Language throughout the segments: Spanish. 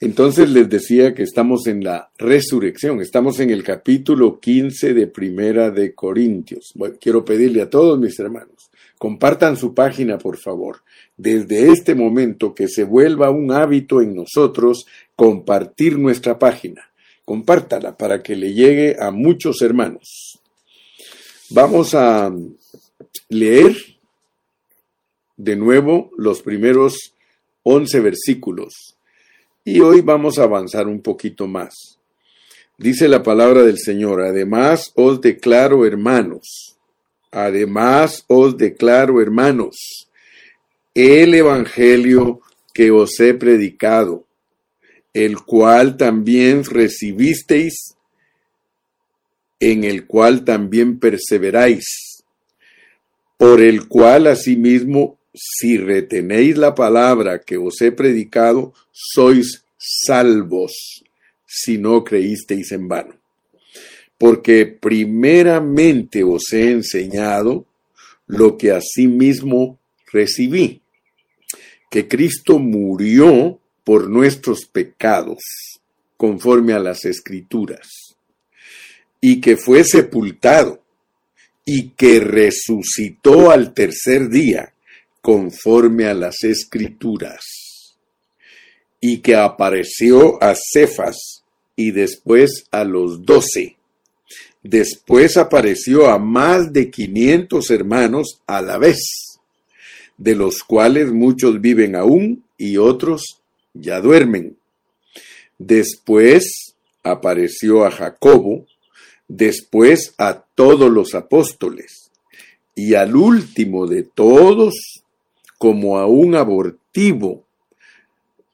Entonces les decía que estamos en la resurrección, estamos en el capítulo 15 de Primera de Corintios. quiero pedirle a todos mis hermanos, compartan su página por favor. Desde este momento que se vuelva un hábito en nosotros compartir nuestra página. Compártala para que le llegue a muchos hermanos. Vamos a leer de nuevo los primeros 11 versículos y hoy vamos a avanzar un poquito más. Dice la palabra del Señor, además os declaro hermanos, además os declaro hermanos, el Evangelio que os he predicado, el cual también recibisteis, en el cual también perseveráis, por el cual asimismo si retenéis la palabra que os he predicado, sois salvos, si no creísteis en vano. Porque primeramente os he enseñado lo que asimismo recibí, que Cristo murió por nuestros pecados, conforme a las escrituras, y que fue sepultado, y que resucitó al tercer día, conforme a las escrituras, y que apareció a Cefas y después a los doce. Después apareció a más de quinientos hermanos a la vez, de los cuales muchos viven aún y otros ya duermen. Después apareció a Jacobo, después a todos los apóstoles, y al último de todos como a un abortivo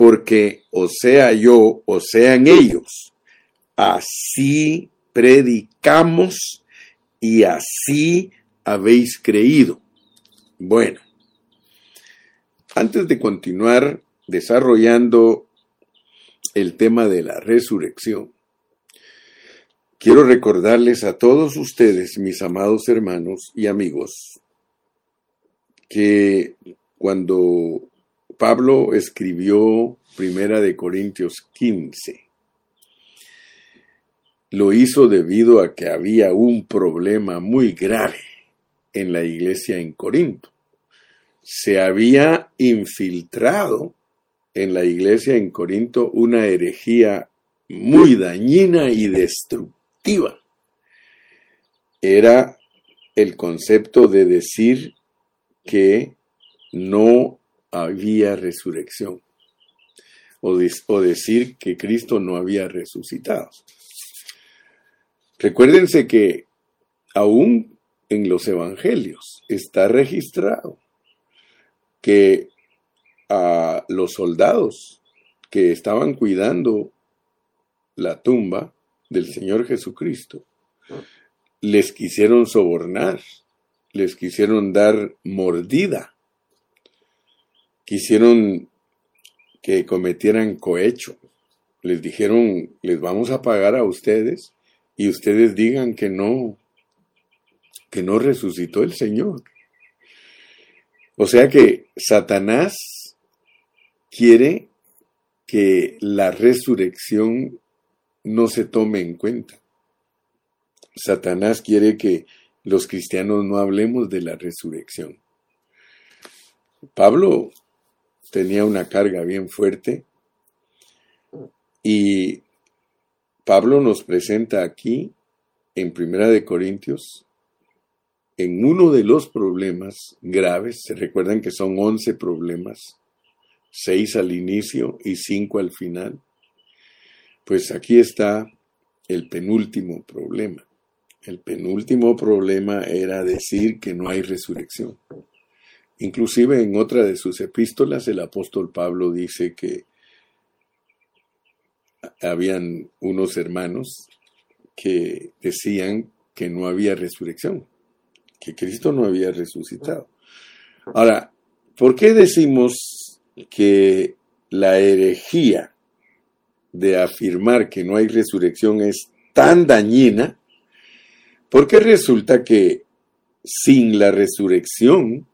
Porque o sea yo o sean ellos, así predicamos y así habéis creído. Bueno, antes de continuar desarrollando el tema de la resurrección, Quiero recordarles a todos ustedes, mis amados hermanos y amigos, que cuando Pablo escribió Primera de Corintios 15, lo hizo debido a que había un problema muy grave en la iglesia en Corinto. Se había infiltrado en la iglesia en Corinto una herejía muy dañina y destructiva era el concepto de decir que no había resurrección o, o, decir que Cristo no había resucitado. Recuérdense que aún en los evangelios está registrado que a los soldados que estaban cuidando la tumba del Señor Jesucristo, les quisieron sobornar, les quisieron dar mordida, quisieron que cometieran cohecho, les dijeron, les vamos a pagar a ustedes y ustedes digan que no, que no resucitó el Señor. O sea que Satanás quiere que la resurrección no se tome en cuenta. Satanás quiere que los cristianos no hablemos de la resurrección. Pablo tenía una carga bien fuerte y Pablo nos presenta aquí en Primera de Corintios en uno de los problemas graves, se recuerdan que son 11 problemas, 6 al inicio y 5 al final. Pues aquí está el penúltimo problema. El penúltimo problema era decir que no hay resurrección. Inclusive en otra de sus epístolas el apóstol Pablo dice que habían unos hermanos que decían que no había resurrección, que Cristo no había resucitado. Ahora, ¿por qué decimos que la herejía de afirmar que no hay resurrección es tan dañina? Porque resulta que sin la resurrección,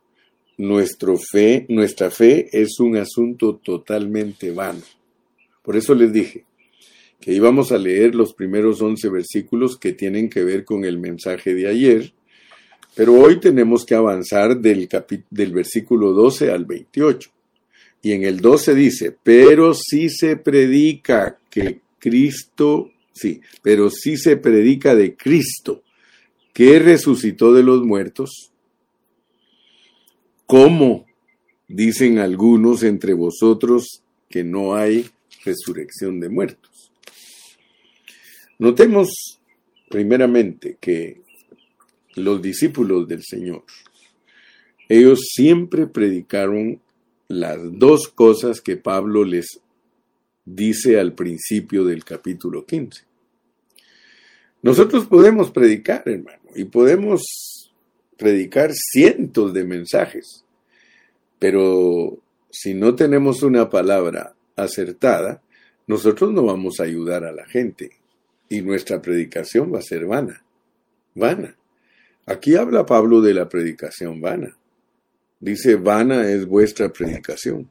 nuestro fe, nuestra fe es un asunto totalmente vano. Por eso les dije que íbamos a leer los primeros 11 versículos que tienen que ver con el mensaje de ayer, pero hoy tenemos que avanzar del, del versículo 12 al 28. Y en el 12 dice, pero si se predica que Cristo, sí, pero si se predica de Cristo, que resucitó de los muertos, ¿cómo dicen algunos entre vosotros que no hay resurrección de muertos? Notemos primeramente que los discípulos del Señor, ellos siempre predicaron las dos cosas que Pablo les dice al principio del capítulo 15. Nosotros podemos predicar, hermano, y podemos predicar cientos de mensajes, pero si no tenemos una palabra acertada, nosotros no vamos a ayudar a la gente y nuestra predicación va a ser vana, vana. Aquí habla Pablo de la predicación vana. Dice, vana es vuestra predicación.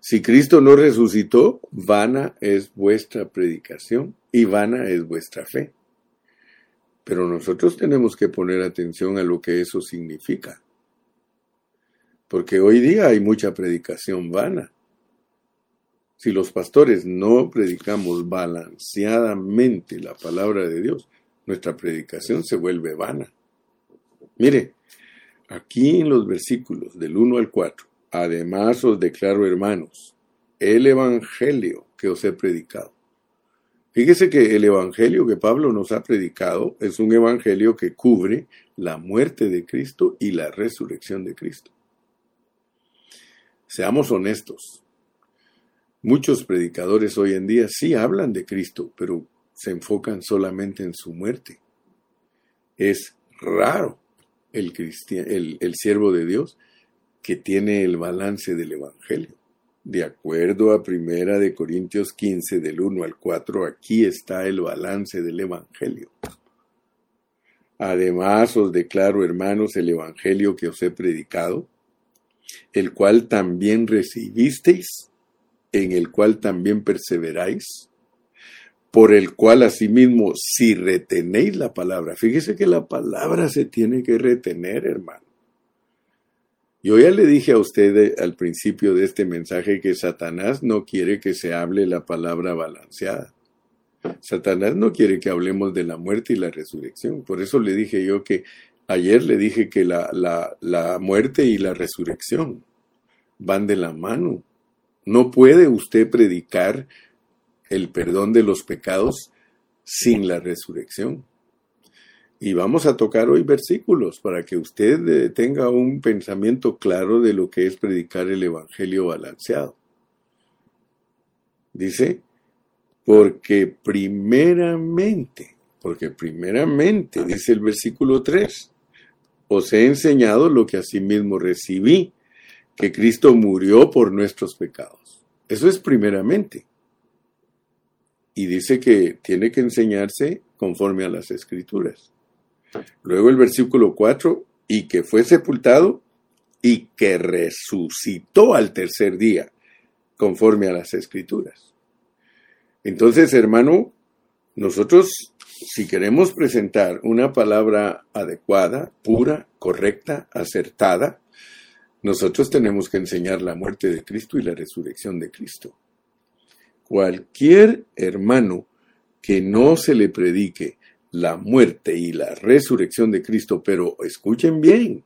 Si Cristo no resucitó, vana es vuestra predicación y vana es vuestra fe. Pero nosotros tenemos que poner atención a lo que eso significa. Porque hoy día hay mucha predicación vana. Si los pastores no predicamos balanceadamente la palabra de Dios, nuestra predicación se vuelve vana. Mire, aquí en los versículos del 1 al 4, Además os declaro, hermanos, el Evangelio que os he predicado. Fíjese que el Evangelio que Pablo nos ha predicado es un Evangelio que cubre la muerte de Cristo y la resurrección de Cristo. Seamos honestos. Muchos predicadores hoy en día sí hablan de Cristo, pero se enfocan solamente en su muerte. Es raro el, el, el siervo de Dios que tiene el balance del Evangelio. De acuerdo a Primera de Corintios 15 del 1 al 4, aquí está el balance del Evangelio. Además os declaro, hermanos, el Evangelio que os he predicado, el cual también recibisteis, en el cual también perseveráis, por el cual asimismo, si retenéis la palabra, fíjese que la palabra se tiene que retener, hermano. Yo ya le dije a usted al principio de este mensaje que Satanás no quiere que se hable la palabra balanceada. Satanás no quiere que hablemos de la muerte y la resurrección. Por eso le dije yo que ayer le dije que la, la, la muerte y la resurrección van de la mano. No puede usted predicar el perdón de los pecados sin la resurrección. Y vamos a tocar hoy versículos para que usted eh, tenga un pensamiento claro de lo que es predicar el Evangelio balanceado. Dice, porque primeramente, porque primeramente, dice el versículo 3, os he enseñado lo que asimismo recibí, que Cristo murió por nuestros pecados. Eso es primeramente. Y dice que tiene que enseñarse conforme a las escrituras. Luego el versículo 4, y que fue sepultado y que resucitó al tercer día, conforme a las escrituras. Entonces, hermano, nosotros, si queremos presentar una palabra adecuada, pura, correcta, acertada, nosotros tenemos que enseñar la muerte de Cristo y la resurrección de Cristo. Cualquier hermano que no se le predique la muerte y la resurrección de Cristo, pero escuchen bien,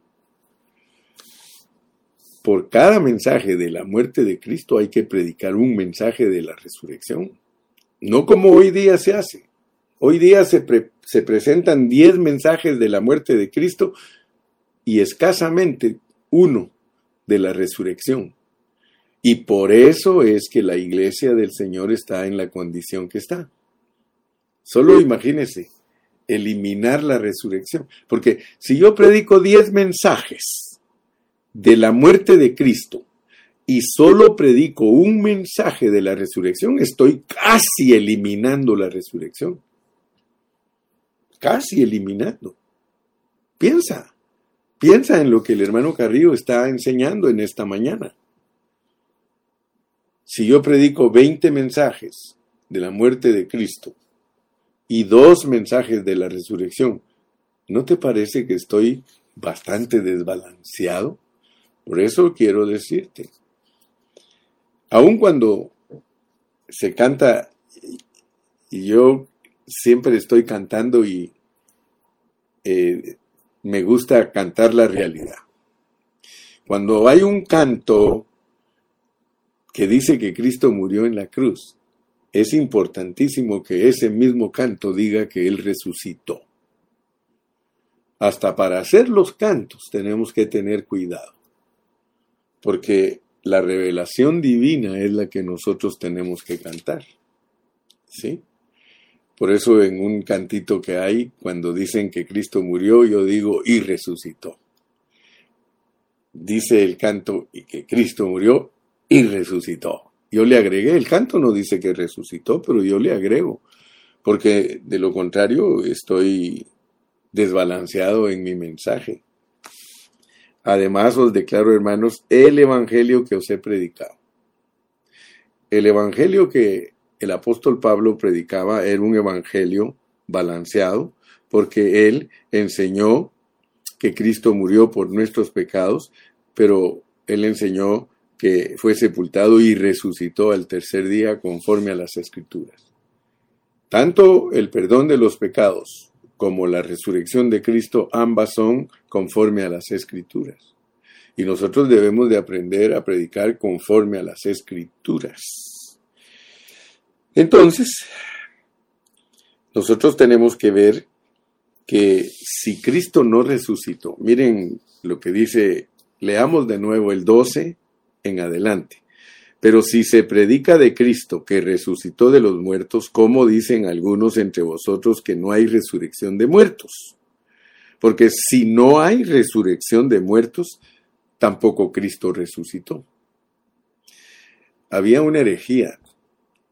por cada mensaje de la muerte de Cristo hay que predicar un mensaje de la resurrección, no como hoy día se hace. Hoy día se, se presentan diez mensajes de la muerte de Cristo y escasamente uno de la resurrección. Y por eso es que la iglesia del Señor está en la condición que está. Solo imagínese, eliminar la resurrección. Porque si yo predico diez mensajes de la muerte de Cristo y solo predico un mensaje de la resurrección, estoy casi eliminando la resurrección. Casi eliminando. Piensa, piensa en lo que el hermano Carrillo está enseñando en esta mañana. Si yo predico 20 mensajes de la muerte de Cristo y dos mensajes de la resurrección, ¿no te parece que estoy bastante desbalanceado? Por eso quiero decirte, aun cuando se canta, y yo siempre estoy cantando y eh, me gusta cantar la realidad. Cuando hay un canto que dice que Cristo murió en la cruz, es importantísimo que ese mismo canto diga que Él resucitó. Hasta para hacer los cantos tenemos que tener cuidado, porque la revelación divina es la que nosotros tenemos que cantar. ¿Sí? Por eso en un cantito que hay, cuando dicen que Cristo murió, yo digo y resucitó. Dice el canto y que Cristo murió y resucitó. Yo le agregué, el canto no dice que resucitó, pero yo le agrego, porque de lo contrario estoy desbalanceado en mi mensaje. Además os declaro, hermanos, el Evangelio que os he predicado. El Evangelio que el apóstol Pablo predicaba era un Evangelio balanceado, porque él enseñó que Cristo murió por nuestros pecados, pero él enseñó que fue sepultado y resucitó al tercer día conforme a las escrituras. Tanto el perdón de los pecados como la resurrección de Cristo, ambas son conforme a las escrituras. Y nosotros debemos de aprender a predicar conforme a las escrituras. Entonces, nosotros tenemos que ver que si Cristo no resucitó, miren lo que dice, leamos de nuevo el 12 en adelante. Pero si se predica de Cristo que resucitó de los muertos, ¿cómo dicen algunos entre vosotros que no hay resurrección de muertos? Porque si no hay resurrección de muertos, tampoco Cristo resucitó. Había una herejía.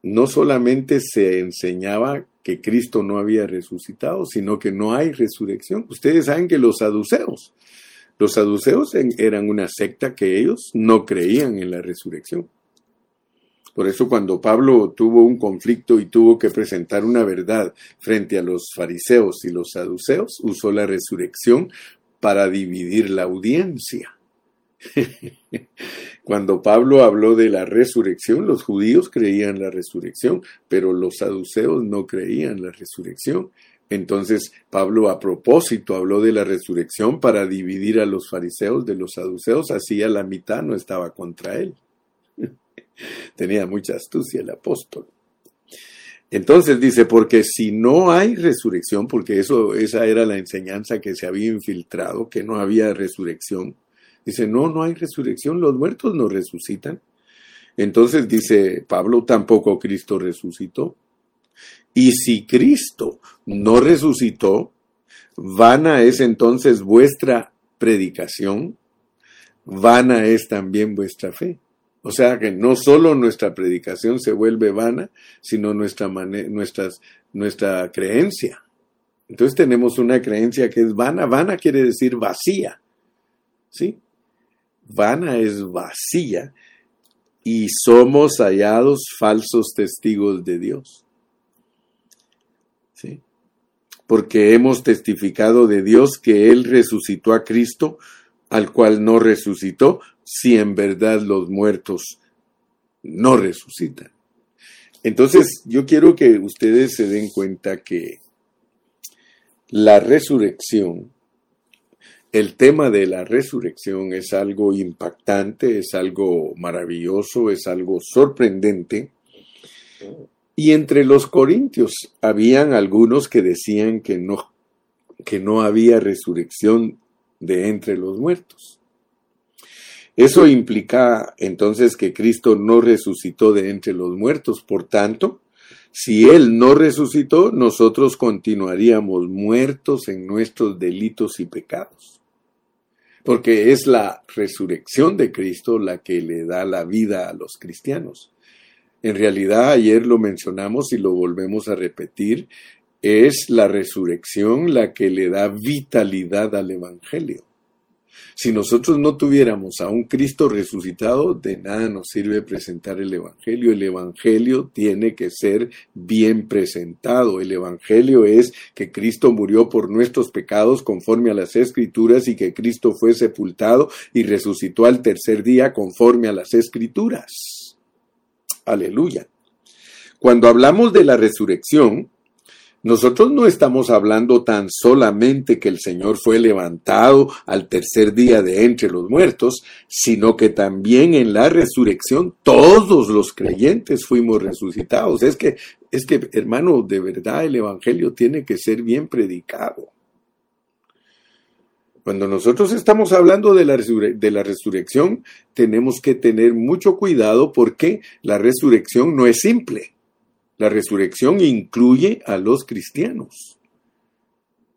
No solamente se enseñaba que Cristo no había resucitado, sino que no hay resurrección. Ustedes saben que los saduceos los saduceos eran una secta que ellos no creían en la resurrección. Por eso cuando Pablo tuvo un conflicto y tuvo que presentar una verdad frente a los fariseos y los saduceos, usó la resurrección para dividir la audiencia. Cuando Pablo habló de la resurrección, los judíos creían la resurrección, pero los saduceos no creían la resurrección. Entonces Pablo a propósito habló de la resurrección para dividir a los fariseos de los saduceos, así a la mitad no estaba contra él. Tenía mucha astucia el apóstol. Entonces dice, porque si no hay resurrección, porque eso, esa era la enseñanza que se había infiltrado, que no había resurrección. Dice, no, no hay resurrección, los muertos no resucitan. Entonces dice Pablo, tampoco Cristo resucitó. Y si Cristo no resucitó, vana es entonces vuestra predicación, vana es también vuestra fe. O sea que no solo nuestra predicación se vuelve vana, sino nuestra, nuestra creencia. Entonces tenemos una creencia que es vana. Vana quiere decir vacía. ¿Sí? Vana es vacía y somos hallados falsos testigos de Dios. Porque hemos testificado de Dios que Él resucitó a Cristo, al cual no resucitó, si en verdad los muertos no resucitan. Entonces, yo quiero que ustedes se den cuenta que la resurrección, el tema de la resurrección es algo impactante, es algo maravilloso, es algo sorprendente, y entre los corintios habían algunos que decían que no, que no había resurrección de entre los muertos. Eso implica entonces que Cristo no resucitó de entre los muertos. Por tanto, si Él no resucitó, nosotros continuaríamos muertos en nuestros delitos y pecados. Porque es la resurrección de Cristo la que le da la vida a los cristianos. En realidad, ayer lo mencionamos y lo volvemos a repetir, es la resurrección la que le da vitalidad al Evangelio. Si nosotros no tuviéramos a un Cristo resucitado, de nada nos sirve presentar el Evangelio. El Evangelio tiene que ser bien presentado. El Evangelio es que Cristo murió por nuestros pecados conforme a las Escrituras y que Cristo fue sepultado y resucitó al tercer día conforme a las Escrituras. Aleluya. Cuando hablamos de la resurrección, nosotros no estamos hablando tan solamente que el Señor fue levantado al tercer día de entre los muertos, sino que también en la resurrección todos los creyentes fuimos resucitados. Es que, es que, hermano, de verdad el Evangelio tiene que ser bien predicado. Cuando nosotros estamos hablando de la, de la resurrección, tenemos que tener mucho cuidado porque la resurrección no es simple. La resurrección incluye a los cristianos.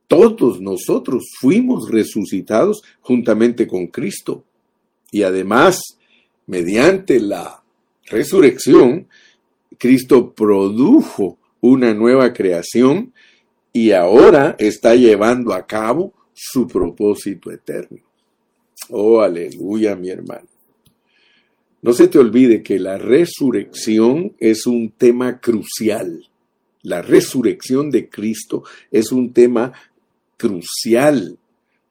Todos nosotros fuimos resucitados juntamente con Cristo. Y además, mediante la resurrección, Cristo produjo una nueva creación y ahora está llevando a cabo su propósito eterno. Oh, aleluya, mi hermano. No se te olvide que la resurrección es un tema crucial. La resurrección de Cristo es un tema crucial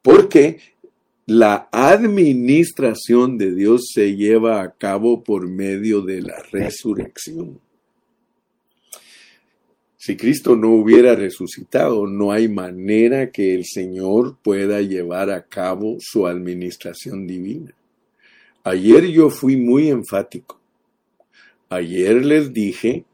porque la administración de Dios se lleva a cabo por medio de la resurrección. Si Cristo no hubiera resucitado, no hay manera que el Señor pueda llevar a cabo su administración divina. Ayer yo fui muy enfático. Ayer les dije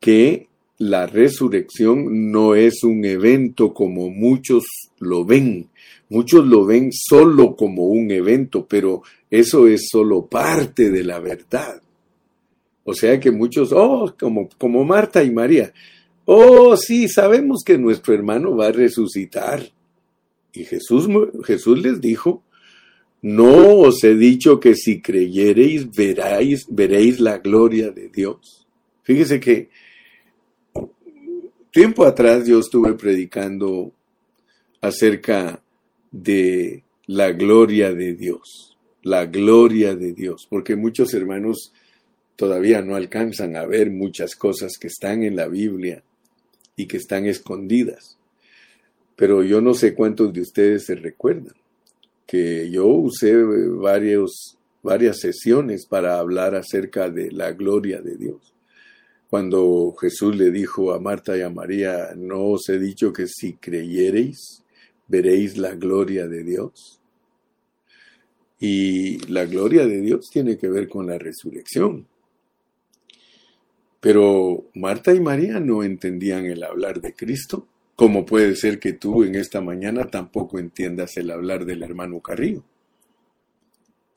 que la resurrección no es un evento como muchos lo ven. Muchos lo ven solo como un evento, pero eso es solo parte de la verdad. O sea que muchos, oh, como, como Marta y María, oh, sí, sabemos que nuestro hermano va a resucitar. Y Jesús, Jesús les dijo, ¿No os he dicho que si creyereis veréis, veréis la gloria de Dios? Fíjese que tiempo atrás yo estuve predicando acerca de la gloria de Dios, la gloria de Dios, porque muchos hermanos todavía no alcanzan a ver muchas cosas que están en la Biblia y que están escondidas. Pero yo no sé cuántos de ustedes se recuerdan que yo usé varias sesiones para hablar acerca de la gloria de Dios. Cuando Jesús le dijo a Marta y a María, ¿no os he dicho que si creyereis, veréis la gloria de Dios? Y la gloria de Dios tiene que ver con la resurrección. Pero Marta y María no entendían el hablar de Cristo ¿Cómo puede ser que tú en esta mañana tampoco entiendas el hablar del hermano Carrillo?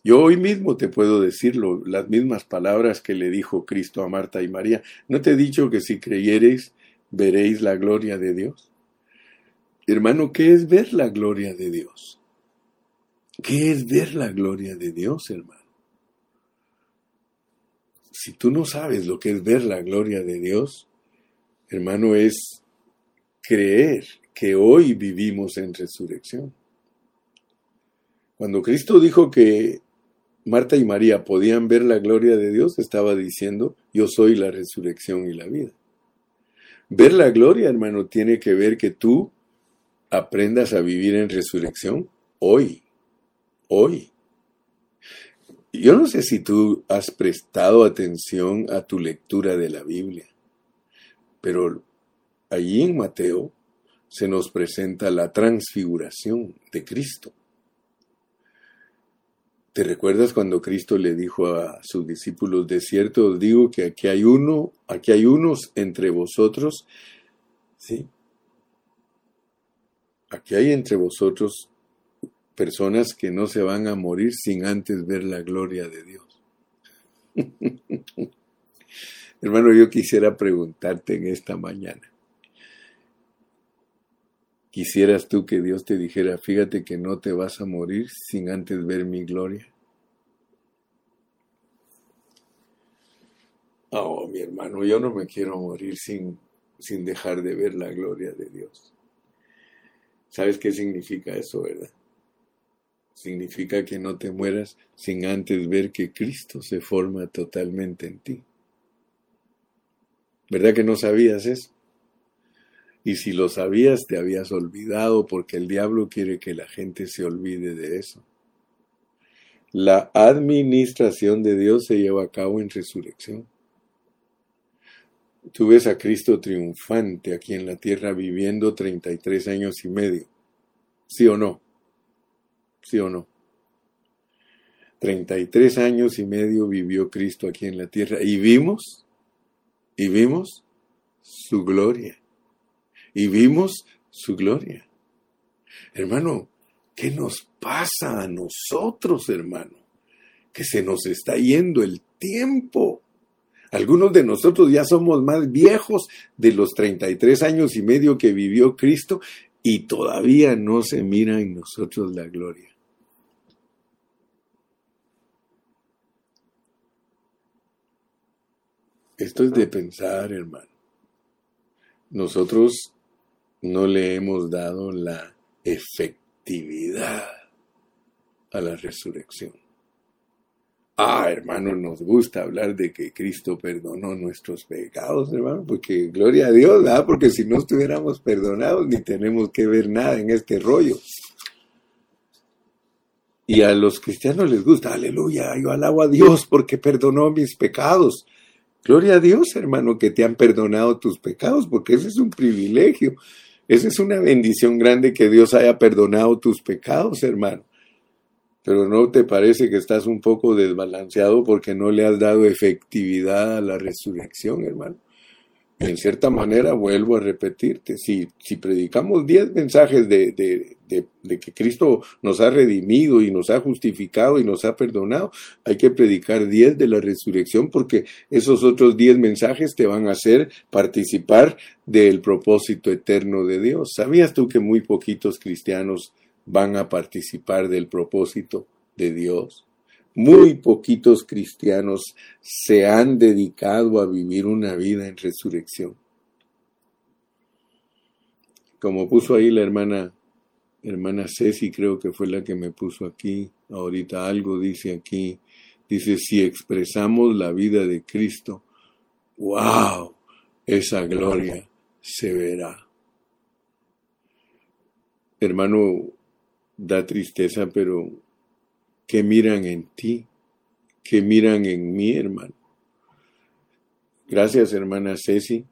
Yo hoy mismo te puedo decirlo, las mismas palabras que le dijo Cristo a Marta y María. ¿No te he dicho que si creyereis, veréis la gloria de Dios? Hermano, ¿qué es ver la gloria de Dios? ¿Qué es ver la gloria de Dios, hermano? Si tú no sabes lo que es ver la gloria de Dios, hermano, es creer que hoy vivimos en resurrección. Cuando Cristo dijo que Marta y María podían ver la gloria de Dios, estaba diciendo, yo soy la resurrección y la vida. Ver la gloria, hermano, tiene que ver que tú aprendas a vivir en resurrección hoy, hoy. Yo no sé si tú has prestado atención a tu lectura de la Biblia, pero allí en Mateo se nos presenta la transfiguración de Cristo. ¿Te recuerdas cuando Cristo le dijo a sus discípulos, de cierto os digo que aquí hay uno, aquí hay unos entre vosotros, ¿sí? Aquí hay entre vosotros personas que no se van a morir sin antes ver la gloria de Dios. Hermano, yo quisiera preguntarte en esta mañana. ¿Quisieras tú que Dios te dijera, fíjate que no te vas a morir sin antes ver mi gloria? Oh, mi hermano, yo no me quiero morir sin, sin dejar de ver la gloria de Dios. ¿Sabes qué significa eso, verdad? Significa que no te mueras sin antes ver que Cristo se forma totalmente en ti. ¿Verdad que no sabías eso? Y si lo sabías, te habías olvidado porque el diablo quiere que la gente se olvide de eso. La administración de Dios se lleva a cabo en resurrección. Tú ves a Cristo triunfante aquí en la tierra viviendo 33 años y medio. ¿Sí o no? ¿Sí o no? 33 años y medio vivió Cristo aquí en la tierra y vimos, y vimos su gloria. Y vimos su gloria. Hermano, ¿qué nos pasa a nosotros, hermano? Que se nos está yendo el tiempo. Algunos de nosotros ya somos más viejos de los 33 años y medio que vivió Cristo y todavía no se mira en nosotros la gloria. Esto es de pensar, hermano. Nosotros no le hemos dado la efectividad a la resurrección. Ah, hermano, nos gusta hablar de que Cristo perdonó nuestros pecados, hermano, porque gloria a Dios, ¿verdad? Porque si no estuviéramos perdonados, ni tenemos que ver nada en este rollo. Y a los cristianos les gusta, aleluya, yo alabo a Dios porque perdonó mis pecados. Gloria a Dios, hermano, que te han perdonado tus pecados, porque ese es un privilegio. Esa es una bendición grande que Dios haya perdonado tus pecados, hermano. Pero ¿no te parece que estás un poco desbalanceado porque no le has dado efectividad a la resurrección, hermano? en cierta manera, vuelvo a repetirte, si, si predicamos diez mensajes de, de, que Cristo nos ha redimido y nos ha justificado y nos ha perdonado, hay que predicar diez de la resurrección porque esos otros diez mensajes te van a hacer participar del propósito eterno de Dios. ¿Sabías tú que muy poquitos cristianos van a participar del propósito de Dios? Muy poquitos cristianos se han dedicado a vivir una vida en resurrección. Como puso ahí la hermana, hermana Ceci, creo que fue la que me puso aquí, ahorita algo dice aquí, dice, si expresamos la vida de Cristo, wow, esa gloria se verá. Hermano, da tristeza, pero que miran en ti, que miran en mí, hermano. Gracias, hermana Ceci.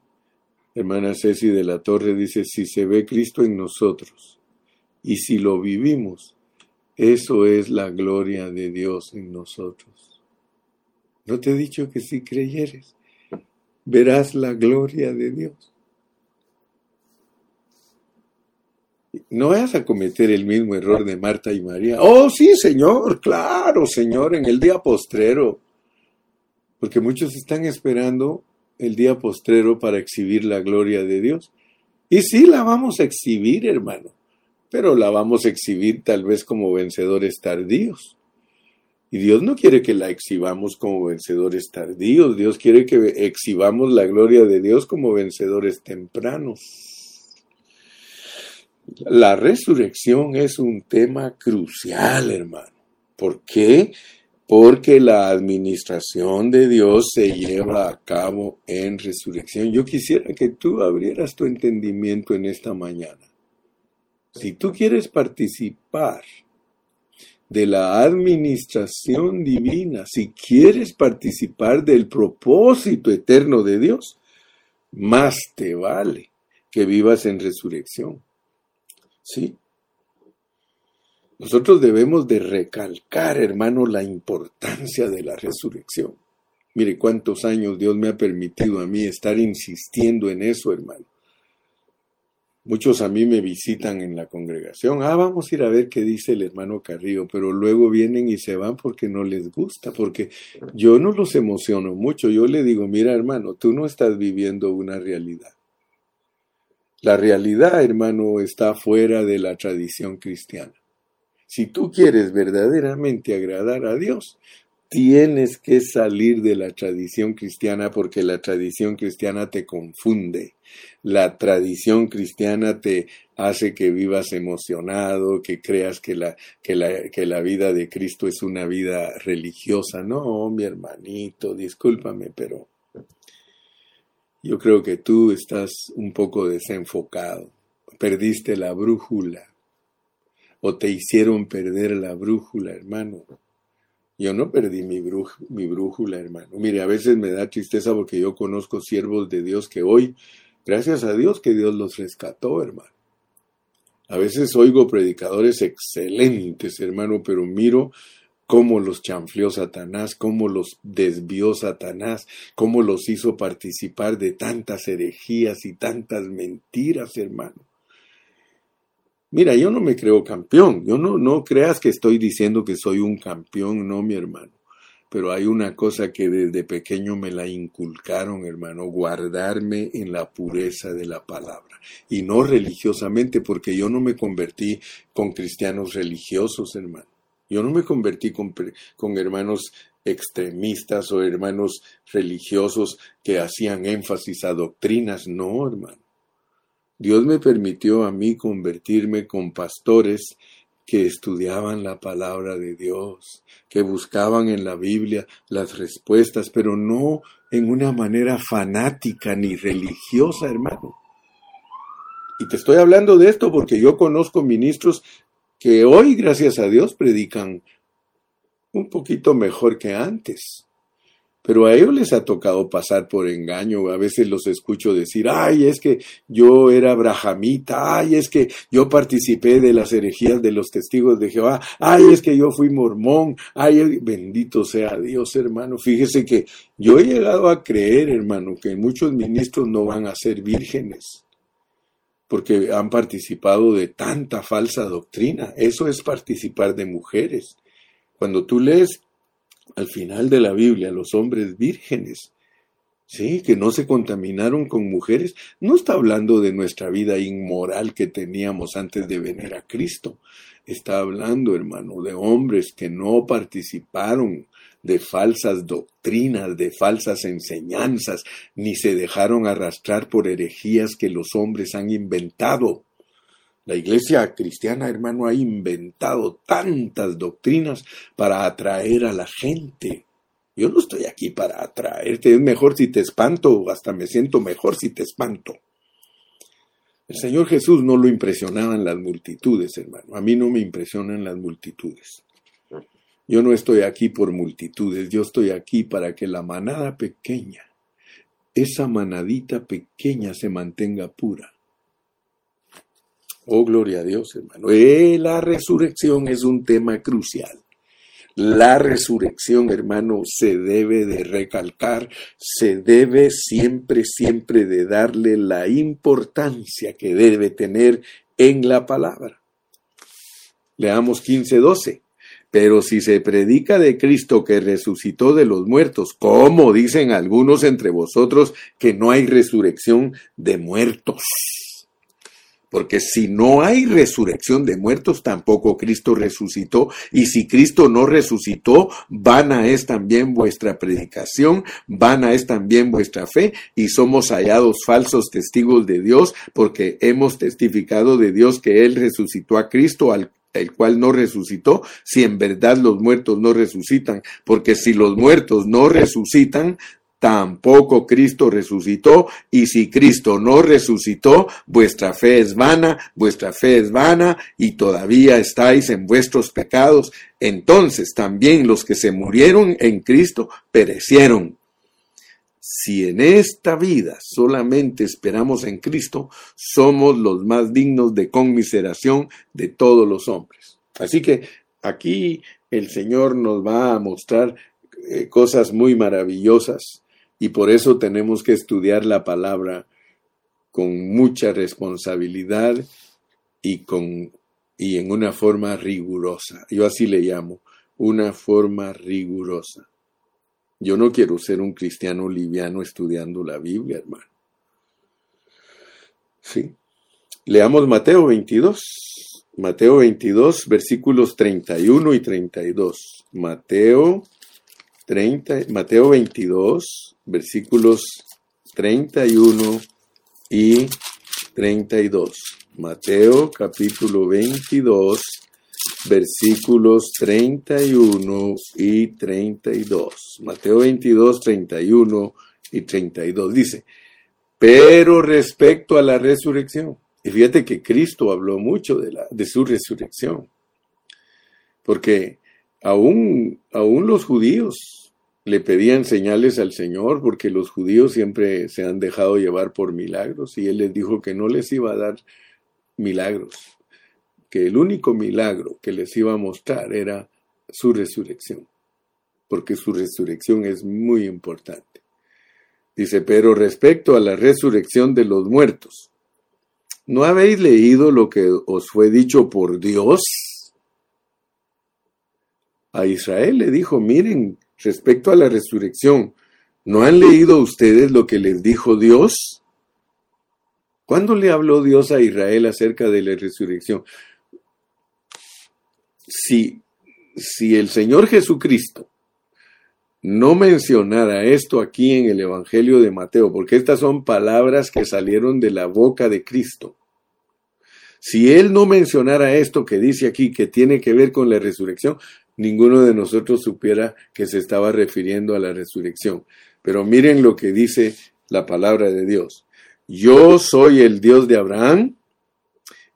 Hermana Ceci de la Torre dice, si se ve Cristo en nosotros y si lo vivimos, eso es la gloria de Dios en nosotros. ¿No te he dicho que si creyeres, verás la gloria de Dios? no vas a cometer el mismo error de Marta y María. Oh, sí, Señor, claro, Señor, en el día postrero. Porque muchos están esperando el día postrero para exhibir la gloria de Dios. Y sí la vamos a exhibir, hermano, pero la vamos a exhibir tal vez como vencedores tardíos. Y Dios no quiere que la exhibamos como vencedores tardíos, Dios quiere que exhibamos la gloria de Dios como vencedores tempranos. La resurrección es un tema crucial, hermano. ¿Por qué? Porque la administración de Dios se lleva a cabo en resurrección. Yo quisiera que tú abrieras tu entendimiento en esta mañana. Si tú quieres participar de la administración divina, si quieres participar del propósito eterno de Dios, más te vale que vivas en resurrección. ¿Sí? Nosotros debemos de recalcar, hermano, la importancia de la resurrección. Mire cuántos años Dios me ha permitido a mí estar insistiendo en eso, hermano. Muchos a mí me visitan en la congregación. Ah, vamos a ir a ver qué dice el hermano Carrillo, pero luego vienen y se van porque no les gusta, porque yo no los emociono mucho. Yo le digo, mira hermano, tú no estás viviendo una realidad. La realidad, hermano, está fuera de la tradición cristiana. Si tú quieres verdaderamente agradar a Dios, tienes que salir de la tradición cristiana porque la tradición cristiana te confunde. La tradición cristiana te hace que vivas emocionado, que creas que la, que la, que la vida de Cristo es una vida religiosa. No, mi hermanito, discúlpame, pero yo creo que tú estás un poco desenfocado. Perdiste la brújula o te hicieron perder la brújula, hermano. Yo no perdí mi, brújula, hermano. Mire, a veces me da tristeza porque yo conozco siervos de Dios que hoy, gracias a Dios que Dios los rescató, hermano. A veces oigo predicadores excelentes, hermano, pero miro cómo los chanfleó Satanás, cómo los desvió Satanás, cómo los hizo participar de tantas herejías y tantas mentiras, hermano. Mira, yo no me creo campeón. Yo no, no creas que estoy diciendo que soy un campeón, no, mi hermano. Pero hay una cosa que desde pequeño me la inculcaron, hermano, guardarme en la pureza de la palabra. Y no religiosamente, porque yo no me convertí con cristianos religiosos, hermano. Yo no me convertí con, con hermanos extremistas o hermanos religiosos que hacían énfasis a doctrinas. No, hermano. Dios me permitió a mí convertirme con pastores que estudiaban la palabra de Dios, que buscaban en la Biblia las respuestas, pero no en una manera fanática ni religiosa, hermano. Y te estoy hablando de esto porque yo conozco ministros que hoy, gracias a Dios, predican un poquito mejor que antes. Pero a ellos les ha tocado pasar por engaño. A veces los escucho decir, ay, es que yo era brahamita, ay, es que yo participé de las herejías de los testigos de Jehová, ay, es que yo fui mormón, ay, bendito sea Dios, hermano. Fíjese que yo he llegado a creer, hermano, que muchos ministros no van a ser vírgenes porque han participado de tanta falsa doctrina. Eso es participar de mujeres. Cuando tú lees al final de la Biblia, los hombres vírgenes, sí, que no se contaminaron con mujeres, no está hablando de nuestra vida inmoral que teníamos antes de venir a Cristo. Está hablando, hermano, de hombres que no participaron de falsas doctrinas, de falsas enseñanzas, ni se dejaron arrastrar por herejías que los hombres han inventado. La iglesia cristiana, hermano, ha inventado tantas doctrinas para atraer a la gente. Yo no estoy aquí para atraerte. Es mejor si te espanto, hasta me siento mejor si te espanto. El Señor Jesús no lo impresionaban las multitudes, hermano. A mí no me impresionan las multitudes. Yo no estoy aquí por multitudes, yo estoy aquí para que la manada pequeña, esa manadita pequeña se mantenga pura Oh, gloria a Dios, hermano. Eh, la resurrección es un tema crucial. La resurrección, hermano, se debe de recalcar, se debe siempre, siempre de darle la importancia que debe tener en la palabra. Leamos 15:12. Pero si se predica de Cristo que resucitó de los muertos, como dicen algunos entre vosotros que no hay resurrección de muertos? Porque si no hay resurrección de muertos, tampoco Cristo resucitó. Y si Cristo no resucitó, vana es también vuestra predicación, vana es también vuestra fe, y somos hallados falsos testigos de Dios, porque hemos testificado de Dios que Él resucitó a Cristo, al el cual no resucitó, si en verdad los muertos no resucitan, porque si los muertos no resucitan, tampoco Cristo resucitó, y si Cristo no resucitó, vuestra fe es vana, vuestra fe es vana, y todavía estáis en vuestros pecados, entonces también los que se murieron en Cristo perecieron. Si en esta vida solamente esperamos en Cristo, somos los más dignos de conmiseración de todos los hombres. Así que aquí el Señor nos va a mostrar eh, cosas muy maravillosas y por eso tenemos que estudiar la palabra con mucha responsabilidad y, con, y en una forma rigurosa. Yo así le llamo, una forma rigurosa. Yo no quiero ser un cristiano liviano estudiando la Biblia, hermano. Sí. Leamos Mateo 22. Mateo 22, versículos 31 y 32. Mateo 30, Mateo 22, versículos 31 y 32. Mateo capítulo 22, versículos 31 y 32. Mateo 22, 31 y 32 dice, pero respecto a la resurrección, y fíjate que Cristo habló mucho de, la, de su resurrección, porque aún, aún los judíos le pedían señales al Señor, porque los judíos siempre se han dejado llevar por milagros, y Él les dijo que no les iba a dar milagros, que el único milagro que les iba a mostrar era su resurrección, porque su resurrección es muy importante. Dice, pero respecto a la resurrección de los muertos, ¿no habéis leído lo que os fue dicho por Dios? A Israel le dijo, miren, respecto a la resurrección, ¿no han leído ustedes lo que les dijo Dios? ¿Cuándo le habló Dios a Israel acerca de la resurrección? Si, si el Señor Jesucristo no mencionara esto aquí en el Evangelio de Mateo, porque estas son palabras que salieron de la boca de Cristo. Si Él no mencionara esto que dice aquí, que tiene que ver con la resurrección, ninguno de nosotros supiera que se estaba refiriendo a la resurrección. Pero miren lo que dice la palabra de Dios. Yo soy el Dios de Abraham,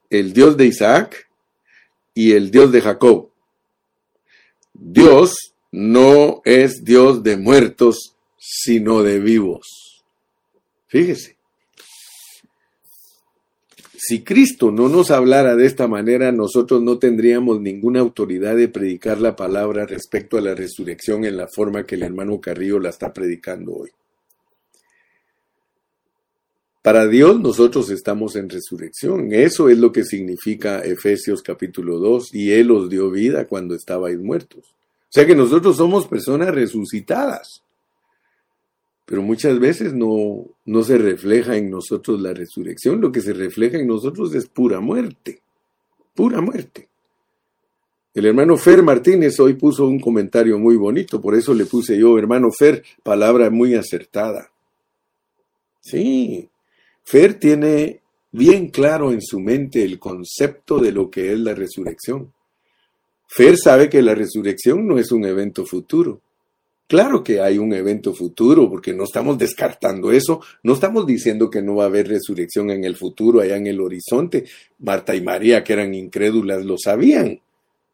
el Dios de Isaac y el Dios de Jacob. Dios no es Dios de muertos, sino de vivos. Fíjese. Si Cristo no nos hablara de esta manera, nosotros no tendríamos ninguna autoridad de predicar la palabra respecto a la resurrección en la forma que el hermano Carrillo la está predicando hoy. Para Dios nosotros estamos en resurrección. Eso es lo que significa Efesios capítulo 2. Y Él os dio vida cuando estabais muertos. O sea que nosotros somos personas resucitadas. Pero muchas veces no, no se refleja en nosotros la resurrección. Lo que se refleja en nosotros es pura muerte. Pura muerte. El hermano Fer Martínez hoy puso un comentario muy bonito, por eso le puse yo, hermano Fer, palabra muy acertada. Sí, Fer tiene bien claro en su mente el concepto de lo que es la resurrección. Fer sabe que la resurrección no es un evento futuro. Claro que hay un evento futuro, porque no estamos descartando eso, no estamos diciendo que no va a haber resurrección en el futuro, allá en el horizonte. Marta y María, que eran incrédulas, lo sabían.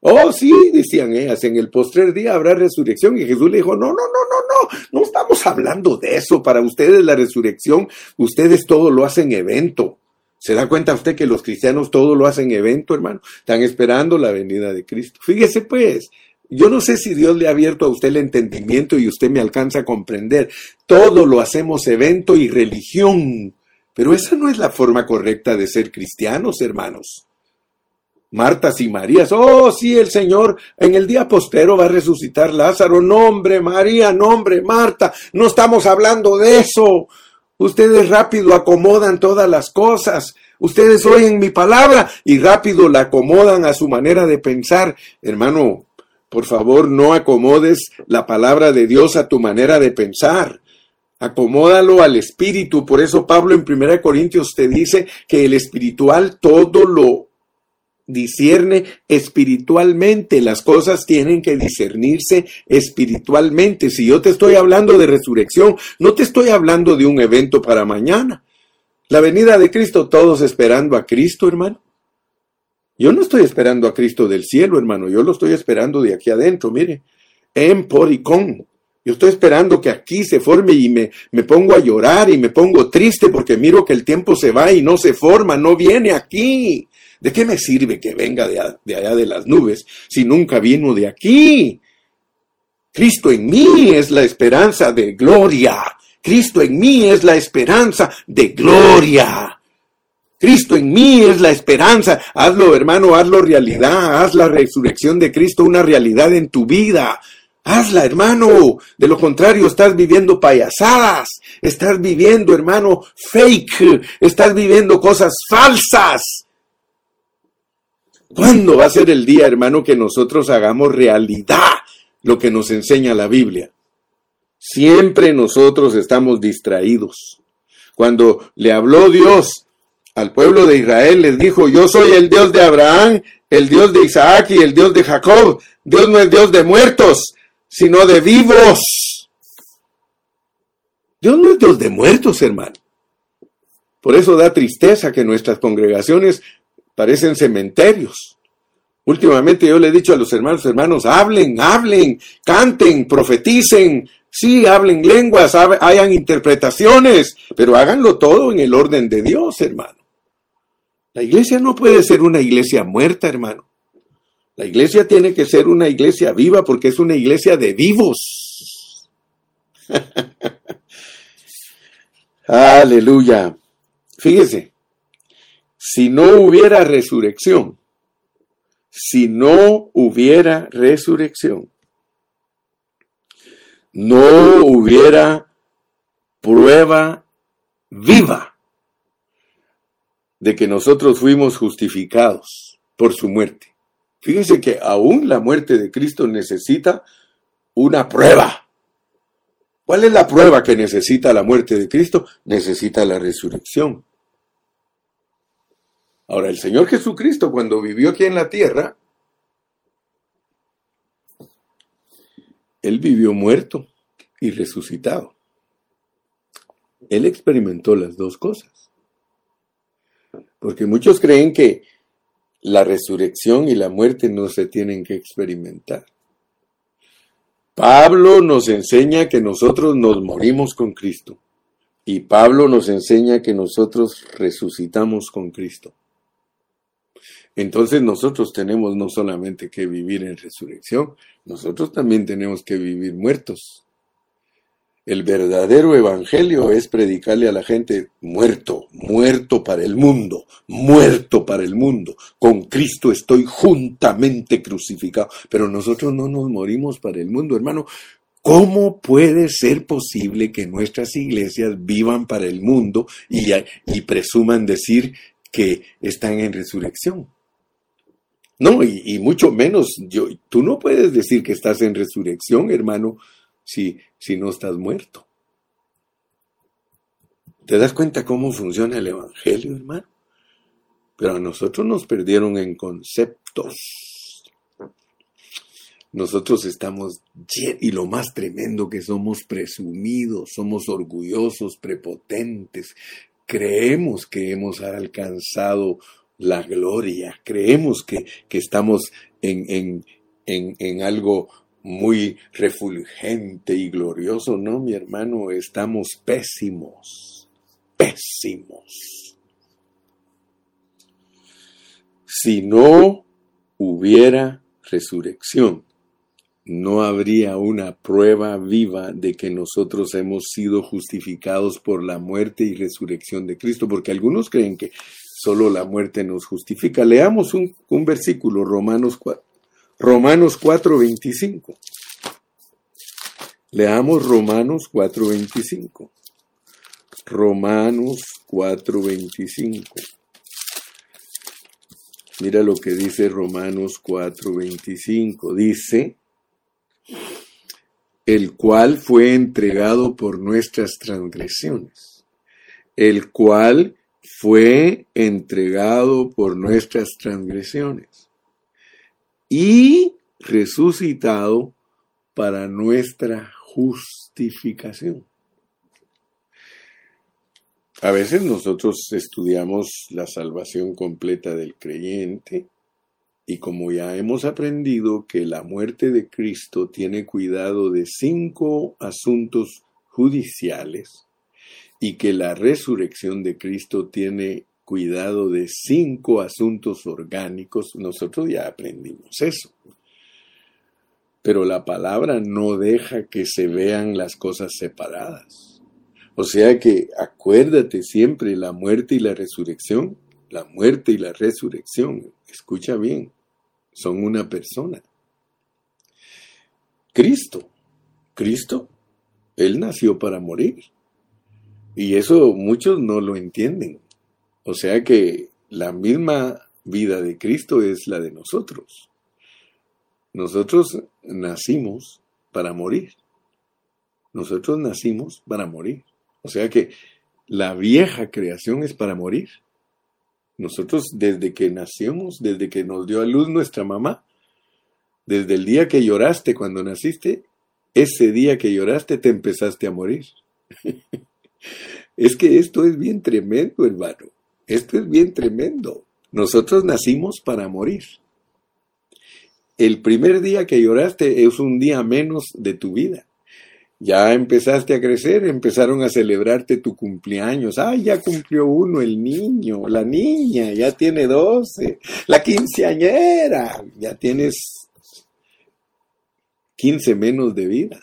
Oh, sí, decían ellas, en el postrer día habrá resurrección. Y Jesús le dijo, no, no, no, no, no, no estamos hablando de eso. Para ustedes la resurrección, ustedes todo lo hacen evento. ¿Se da cuenta usted que los cristianos todo lo hacen evento, hermano? Están esperando la venida de Cristo. Fíjese pues, yo no sé si Dios le ha abierto a usted el entendimiento y usted me alcanza a comprender. Todo lo hacemos evento y religión. Pero esa no es la forma correcta de ser cristianos, hermanos. Martas y Marías, oh sí, el Señor en el día postero va a resucitar Lázaro. Nombre, María, nombre, Marta. No estamos hablando de eso. Ustedes rápido acomodan todas las cosas. Ustedes oyen mi palabra y rápido la acomodan a su manera de pensar. Hermano, por favor, no acomodes la palabra de Dios a tu manera de pensar. Acomódalo al espíritu. Por eso Pablo en 1 Corintios te dice que el espiritual todo lo discierne espiritualmente. Las cosas tienen que discernirse espiritualmente. Si yo te estoy hablando de resurrección, no te estoy hablando de un evento para mañana. La venida de Cristo, todos esperando a Cristo, hermano. Yo no estoy esperando a Cristo del cielo, hermano. Yo lo estoy esperando de aquí adentro, mire. En por y con. Yo estoy esperando que aquí se forme y me, me pongo a llorar y me pongo triste porque miro que el tiempo se va y no se forma, no viene aquí. ¿De qué me sirve que venga de, allá de las nubes si nunca vino de aquí? Cristo en mí es la esperanza de gloria. Cristo en mí es la esperanza de gloria. Cristo en mí es la esperanza. Hazlo, hermano, hazlo realidad. Haz la resurrección de Cristo una realidad en tu vida. Hazla, hermano. De lo contrario, estás viviendo payasadas. Estás viviendo, hermano, fake. Estás viviendo cosas falsas. ¿Cuándo va a ser el día, hermano, que nosotros hagamos realidad lo que nos enseña la Biblia? Siempre nosotros estamos distraídos. Cuando le habló Dios al pueblo de Israel, les dijo, yo soy el Dios de Abraham, el Dios de Isaac y el Dios de Jacob. Dios no es Dios de muertos, sino de vivos. Dios no es Dios de muertos, hermano. Por eso da tristeza que nuestras congregaciones parecen cementerios. Últimamente yo le he dicho a los hermanos, hermanos, hablen, hablen, canten, profeticen, sí, hablen lenguas, hayan interpretaciones, pero háganlo todo en el orden de Dios, hermano. La iglesia no puede ser una iglesia muerta, hermano. La iglesia tiene que ser una iglesia viva porque es una iglesia de vivos. Aleluya. Fíjese, si no hubiera resurrección, si no hubiera resurrección, no hubiera prueba viva de que nosotros fuimos justificados por su muerte. Fíjense que aún la muerte de Cristo necesita una prueba. ¿Cuál es la prueba que necesita la muerte de Cristo? Necesita la resurrección. Ahora, el Señor Jesucristo, cuando vivió aquí en la tierra, Él vivió muerto y resucitado. Él experimentó las dos cosas. Porque muchos creen que la resurrección y la muerte no se tienen que experimentar. Pablo nos enseña que nosotros nos morimos con Cristo. Y Pablo nos enseña que nosotros resucitamos con Cristo. Entonces nosotros tenemos no solamente que vivir en resurrección, nosotros también tenemos que vivir muertos. El verdadero evangelio es predicarle a la gente muerto, muerto para el mundo, muerto para el mundo. Con Cristo estoy juntamente crucificado. Pero nosotros no nos morimos para el mundo, hermano. ¿Cómo puede ser posible que nuestras iglesias vivan para el mundo y, y presuman decir que están en resurrección? No, y, mucho menos, yo, tú no puedes decir que estás en resurrección, hermano, si, si no estás muerto. ¿Te das cuenta cómo funciona el Evangelio, hermano? Pero a nosotros nos perdieron en conceptos. Nosotros estamos, y lo más tremendo que somos presumidos, somos orgullosos, prepotentes, creemos que hemos alcanzado la gloria. Creemos que, estamos en, en, algo muy refulgente y glorioso. No, mi hermano, estamos pésimos, pésimos. Si no hubiera resurrección, no habría una prueba viva de que nosotros hemos sido justificados por la muerte y resurrección de Cristo, porque algunos creen que Solo la muerte nos justifica. Leamos un, versículo, Romanos 4, Romanos 4:25. Leamos Romanos 4:25. Romanos 4:25. Mira lo que dice Romanos 4:25. Dice, el cual fue entregado por nuestras transgresiones, el cual fue entregado por nuestras transgresiones y resucitado para nuestra justificación. A veces nosotros estudiamos la salvación completa del creyente y como ya hemos aprendido que la muerte de Cristo tiene cuidado de cinco asuntos judiciales, y que la resurrección de Cristo tiene cuidado de cinco asuntos orgánicos, nosotros ya aprendimos eso. Pero la palabra no deja que se vean las cosas separadas. O sea que acuérdate siempre, la muerte y la resurrección la muerte y la resurrección, escucha bien, son una persona. Cristo, Cristo, Él nació para morir. Y eso muchos no lo entienden. O sea que la misma vida de Cristo es la de nosotros. Nosotros nacimos para morir. Nosotros nacimos para morir. O sea que la vieja creación es para morir. Nosotros desde que nacimos, desde que nos dio a luz nuestra mamá, desde el día que lloraste cuando naciste, ese día que lloraste te empezaste a morir. es que esto es bien tremendo, hermano. Esto es bien tremendo. Nosotros nacimos para morir. El primer día que lloraste es un día menos de tu vida. Ya empezaste a crecer, empezaron a celebrarte tu cumpleaños. Ay, ya cumplió uno el niño, la niña, ya tiene doce, la quinceañera, ya tienes quince menos de vida.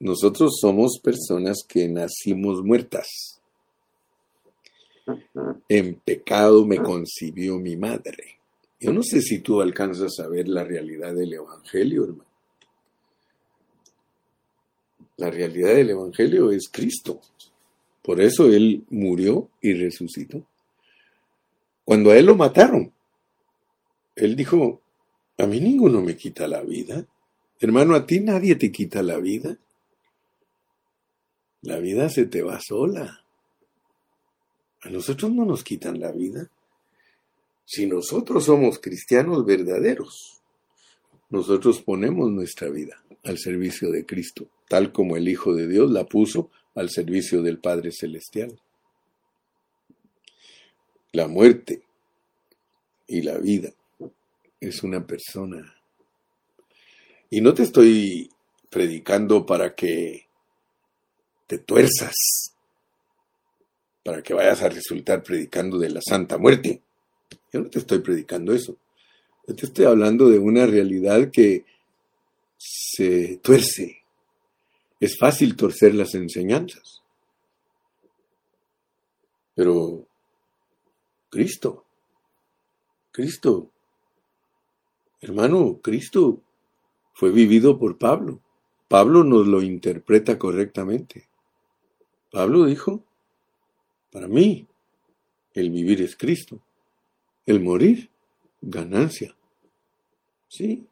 Nosotros somos personas que nacimos muertas. En pecado me concibió mi madre. Yo no sé si tú alcanzas a ver la realidad del Evangelio, hermano. La realidad del Evangelio es Cristo. Por eso Él murió y resucitó. Cuando a Él lo mataron, Él dijo, a mí ninguno me quita la vida. Hermano, a ti nadie te quita la vida. La vida se te va sola. A nosotros no nos quitan la vida. Si nosotros somos cristianos verdaderos, nosotros ponemos nuestra vida al servicio de Cristo, tal como el Hijo de Dios la puso al servicio del Padre Celestial. La muerte y la vida es una persona. Y no te estoy predicando para que te tuerzas, para que vayas a resultar predicando de la Santa Muerte. Yo no te estoy predicando eso. Yo te estoy hablando de una realidad que se tuerce. Es fácil torcer las enseñanzas. Pero Cristo, Cristo, hermano, Cristo fue vivido por Pablo. Pablo nos lo interpreta correctamente. Pablo dijo, para mí, el vivir es Cristo, el morir, ganancia. Sí,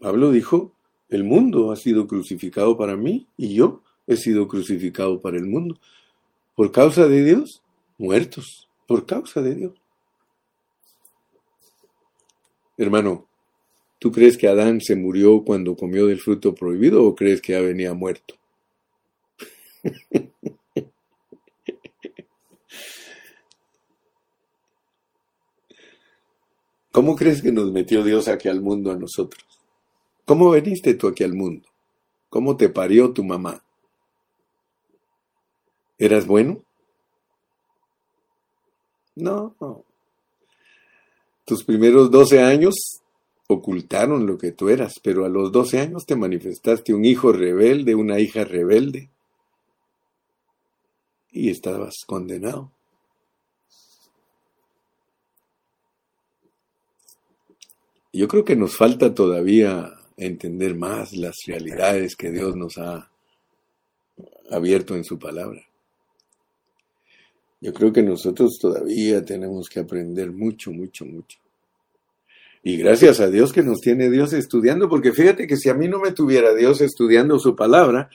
Pablo dijo, el mundo ha sido crucificado para mí y yo he sido crucificado para el mundo. Por causa de Dios, muertos, por causa de Dios. Hermano, ¿tú crees que Adán se murió cuando comió del fruto prohibido o crees que ya venía muerto? ¿Cómo crees que nos metió Dios aquí al mundo a nosotros? ¿Cómo veniste tú aquí al mundo? ¿Cómo te parió tu mamá? ¿Eras bueno? No. Tus primeros 12 años ocultaron lo que tú eras, pero a los 12 años te manifestaste un hijo rebelde, una hija rebelde, y estabas condenado. Yo creo que nos falta todavía entender más las realidades que Dios nos ha abierto en su palabra. Yo creo que nosotros todavía tenemos que aprender mucho, mucho, mucho. Y gracias a Dios que nos tiene Dios estudiando, porque fíjate que si a mí no me tuviera Dios estudiando su palabra,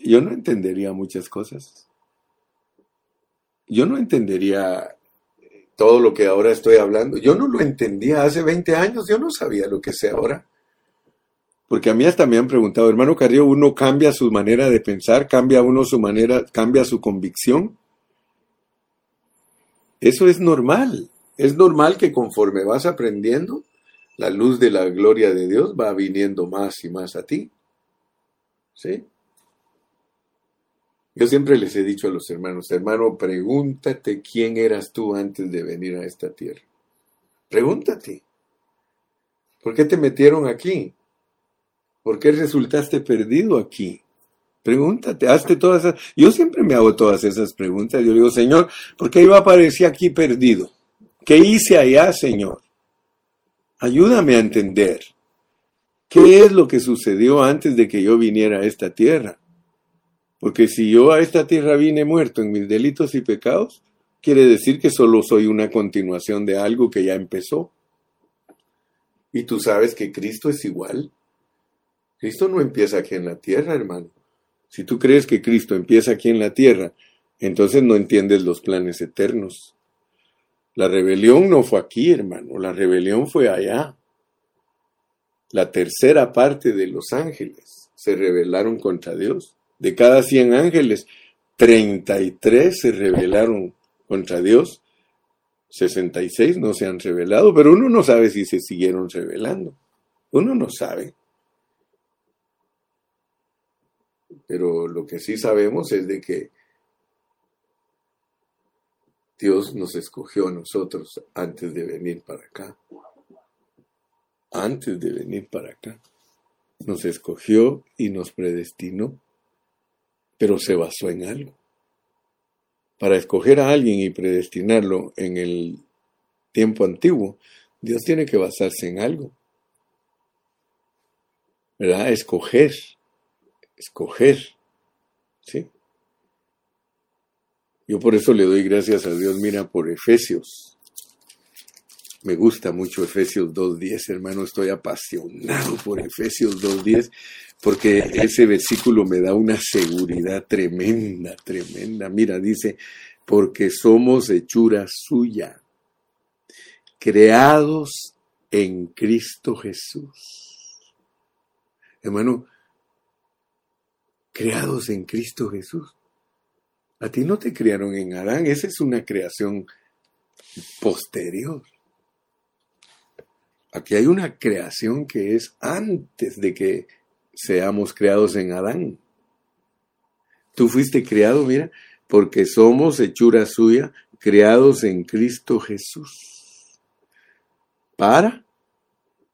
yo no entendería muchas cosas. Yo no entendería todo lo que ahora estoy hablando. Yo no lo entendía hace 20 años, yo no sabía lo que sé ahora. Porque a mí hasta me han preguntado, hermano Carrillo, uno cambia su manera de pensar, cambia uno su manera, cambia su convicción. Eso es normal. Es normal que conforme vas aprendiendo, la luz de la gloria de Dios va viniendo más y más a ti. ¿Sí? Yo siempre les he dicho a los hermanos, hermano, pregúntate quién eras tú antes de venir a esta tierra. Pregúntate. ¿Por qué te metieron aquí? ¿Por qué resultaste perdido aquí? Pregúntate, hazte todas esas. Yo siempre me hago todas esas preguntas. Yo digo, Señor, ¿por qué yo aparecí aquí perdido? ¿Qué hice allá, Señor? Ayúdame a entender. ¿Qué es lo que sucedió antes de que yo viniera a esta tierra? Porque si yo a esta tierra vine muerto en mis delitos y pecados, quiere decir que solo soy una continuación de algo que ya empezó. Y tú sabes que Cristo es igual. Cristo no empieza aquí en la tierra, hermano. Si tú crees que Cristo empieza aquí en la tierra, entonces no entiendes los planes eternos. La rebelión no fue aquí, hermano, la rebelión fue allá. La tercera parte de los ángeles se rebelaron contra Dios. De cada cien ángeles, 33 se rebelaron contra Dios. 66 no se han rebelado, pero uno no sabe si se siguieron rebelando. Uno no sabe. Pero lo que sí sabemos es de que Dios nos escogió a nosotros antes de venir para acá. Antes de venir para acá. Nos escogió y nos predestinó, pero se basó en algo. Para escoger a alguien y predestinarlo en el tiempo antiguo, Dios tiene que basarse en algo. ¿Verdad? Escoger escoger. ¿Sí? Yo por eso le doy gracias a Dios, mira, por Efesios. Me gusta mucho Efesios 2.10, hermano, estoy apasionado por Efesios 2.10, porque ese versículo me da una seguridad tremenda, tremenda. Mira, dice, porque somos hechura suya, creados en Cristo Jesús. Hermano, creados en Cristo Jesús. A ti no te crearon en Adán, esa es una creación posterior. Aquí hay una creación que es antes de que seamos creados en Adán. Tú fuiste creado, mira, porque somos hechura suya, creados en Cristo Jesús. Para,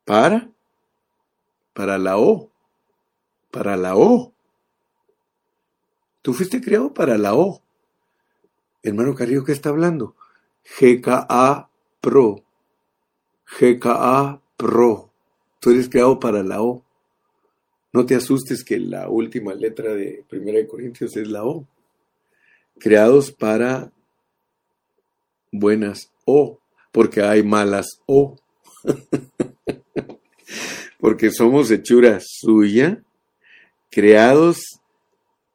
para, para la O, para la O. Tú fuiste creado para la O. Hermano Carrillo, ¿qué está hablando? GKA Pro. GKA Pro. Tú eres creado para la O. No te asustes que la última letra de 1 Corintios es la O. Creados para buenas O, porque hay malas O. porque somos hechura suya, creados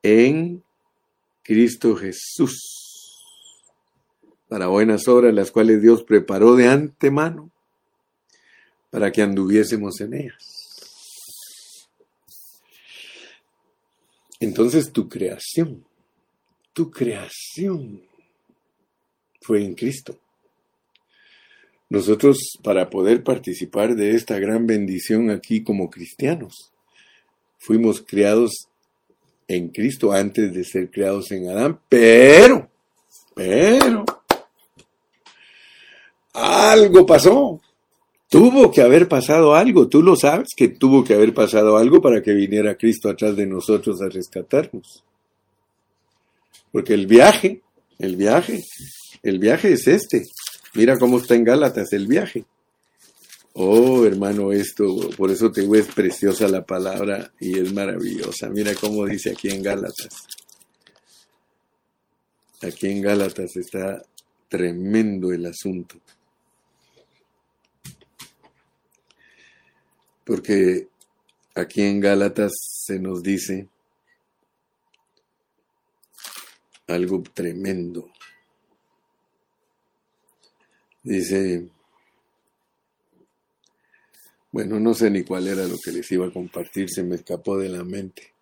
en Cristo Jesús para buenas obras, las cuales Dios preparó de antemano para que anduviésemos en ellas. Entonces tu creación, tu creación fue en Cristo. Nosotros, para poder participar de esta gran bendición aquí como cristianos, fuimos creados en Cristo antes de ser creados en Adán, pero, pero, algo pasó. Tuvo que haber pasado algo, tú lo sabes que tuvo que haber pasado algo para que viniera Cristo atrás de nosotros a rescatarnos. Porque el viaje, el viaje, el viaje es este. Mira cómo está en Gálatas el viaje. Oh, hermano, esto, por eso te digo, es preciosa la palabra y es maravillosa. Mira cómo dice aquí en Gálatas. Aquí en Gálatas está tremendo el asunto. Porque aquí en Gálatas se nos dice algo tremendo. Dice, bueno, no sé ni cuál era lo que les iba a compartir, se me escapó de la mente.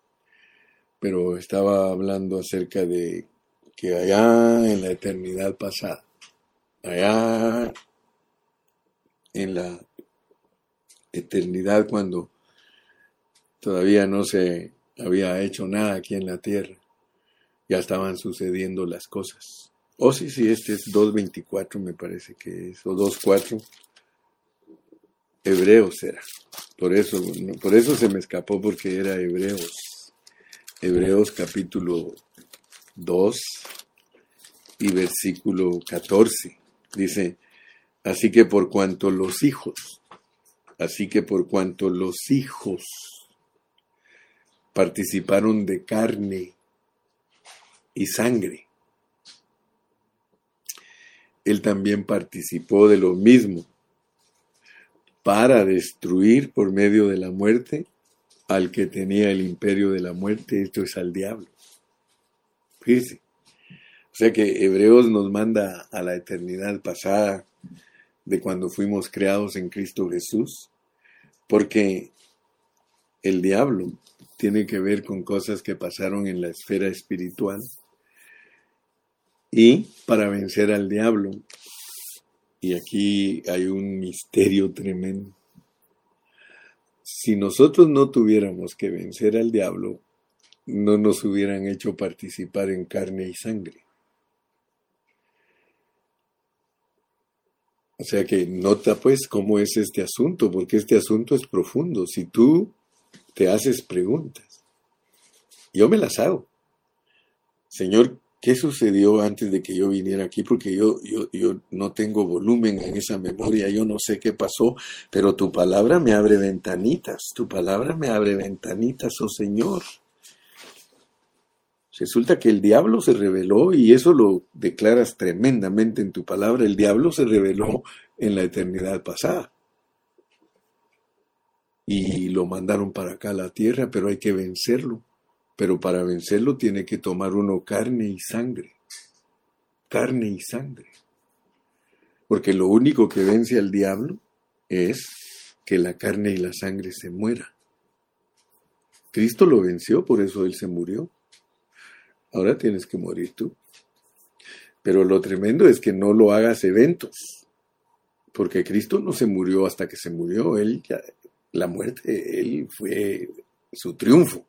Pero estaba hablando acerca de que allá en la eternidad pasada, allá en la eternidad cuando todavía no se había hecho nada aquí en la tierra, ya estaban sucediendo las cosas. Oh, sí, sí, este es 2.24 me parece que es, o 2.4 Hebreos era. Por eso, por eso se me escapó porque era Hebreos. Hebreos capítulo 2 y versículo 14. Dice, así que por cuanto los hijos, así que por cuanto los hijos participaron de carne y sangre, él también participó de lo mismo para destruir por medio de la muerte al que tenía el imperio de la muerte, esto es al diablo. Fíjese. O sea que Hebreos nos manda a la eternidad pasada de cuando fuimos creados en Cristo Jesús, porque el diablo tiene que ver con cosas que pasaron en la esfera espiritual. Y para vencer al diablo, y aquí hay un misterio tremendo, si nosotros no tuviéramos que vencer al diablo, no nos hubieran hecho participar en carne y sangre. O sea que nota pues cómo es este asunto, porque este asunto es profundo. Si tú te haces preguntas, yo me las hago. Señor, ¿qué sucedió antes de que yo viniera aquí? Porque yo, yo, yo no tengo volumen en esa memoria, yo no sé qué pasó, pero tu palabra me abre ventanitas, tu palabra me abre ventanitas, oh Señor. Resulta que el diablo se reveló, y eso lo declaras tremendamente en tu palabra, el diablo se reveló en la eternidad pasada. Y lo mandaron para acá a la tierra, pero hay que vencerlo. Pero para vencerlo tiene que tomar uno carne y sangre. Carne y sangre. Porque lo único que vence al diablo es que la carne y la sangre se muera. Cristo lo venció, por eso él se murió. Ahora tienes que morir tú. Pero lo tremendo es que no lo hagas eventos, porque Cristo no se murió hasta que se murió, él la muerte, él fue su triunfo.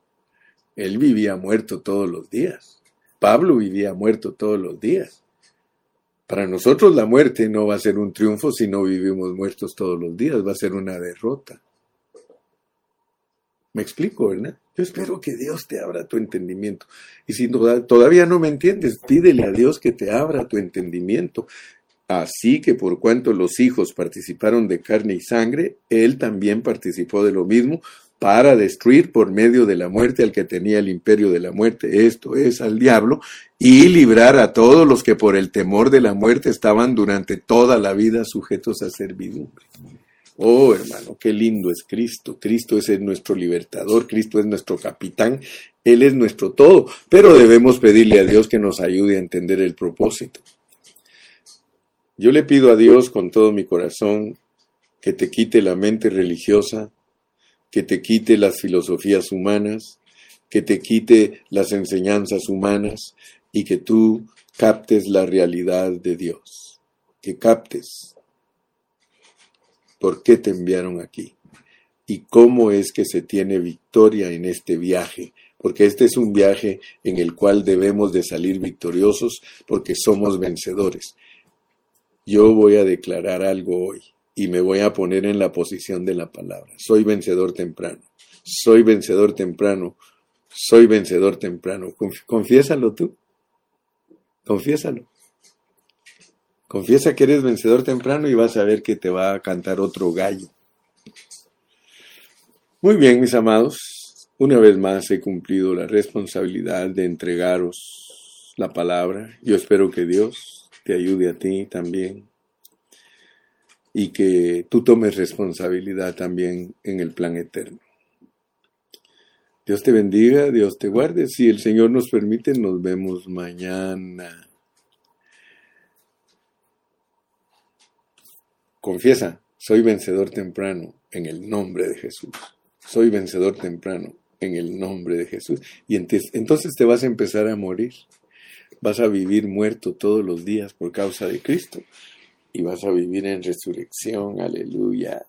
Él vivía muerto todos los días. Pablo vivía muerto todos los días. Para nosotros la muerte no va a ser un triunfo si no vivimos muertos todos los días, va a ser una derrota. Me explico, ¿verdad? Yo espero que Dios te abra tu entendimiento. Y si todavía no me entiendes, pídele a Dios que te abra tu entendimiento. Así que por cuanto los hijos participaron de carne y sangre, Él también participó de lo mismo para destruir por medio de la muerte al que tenía el imperio de la muerte, esto es al diablo, y librar a todos los que por el temor de la muerte estaban durante toda la vida sujetos a servidumbre. Oh, hermano, qué lindo es Cristo. Cristo es nuestro libertador, Cristo es nuestro capitán, Él es nuestro todo, pero debemos pedirle a Dios que nos ayude a entender el propósito. Yo le pido a Dios con todo mi corazón que te quite la mente religiosa, que te quite las filosofías humanas, que te quite las enseñanzas humanas y que tú captes la realidad de Dios, que captes por qué te enviaron aquí y cómo es que se tiene victoria en este viaje, porque este es un viaje en el cual debemos de salir victoriosos porque somos vencedores. Yo voy a declarar algo hoy y me voy a poner en la posición de la palabra. Soy vencedor temprano, soy vencedor temprano, soy vencedor temprano. Confiésalo tú, confiésalo. Confiesa que eres vencedor temprano y vas a ver que te va a cantar otro gallo. Muy bien, mis amados, una vez más he cumplido la responsabilidad de entregaros la palabra. Yo espero que Dios te ayude a ti también y que tú tomes responsabilidad también en el plan eterno. Dios te bendiga, Dios te guarde. Si el Señor nos permite, nos vemos mañana. Confiesa, soy vencedor temprano en el nombre de Jesús. Soy vencedor temprano en el nombre de Jesús. Y entonces te vas a empezar a morir. Vas a vivir muerto todos los días por causa de Cristo. Y vas a vivir en resurrección. Aleluya.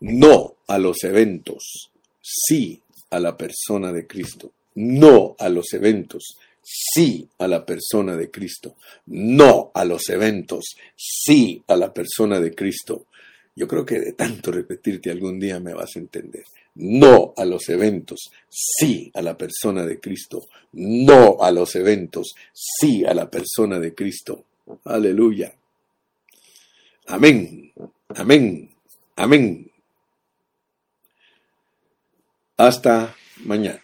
No a los eventos, sí a la persona de Cristo. No a los eventos, sí a la persona de Cristo, no a los eventos, sí a la persona de Cristo. Yo creo que de tanto repetirte algún día me vas a entender. No a los eventos, sí a la persona de Cristo. No a los eventos, sí a la persona de Cristo. Aleluya. Amén, amén, amén. Hasta mañana.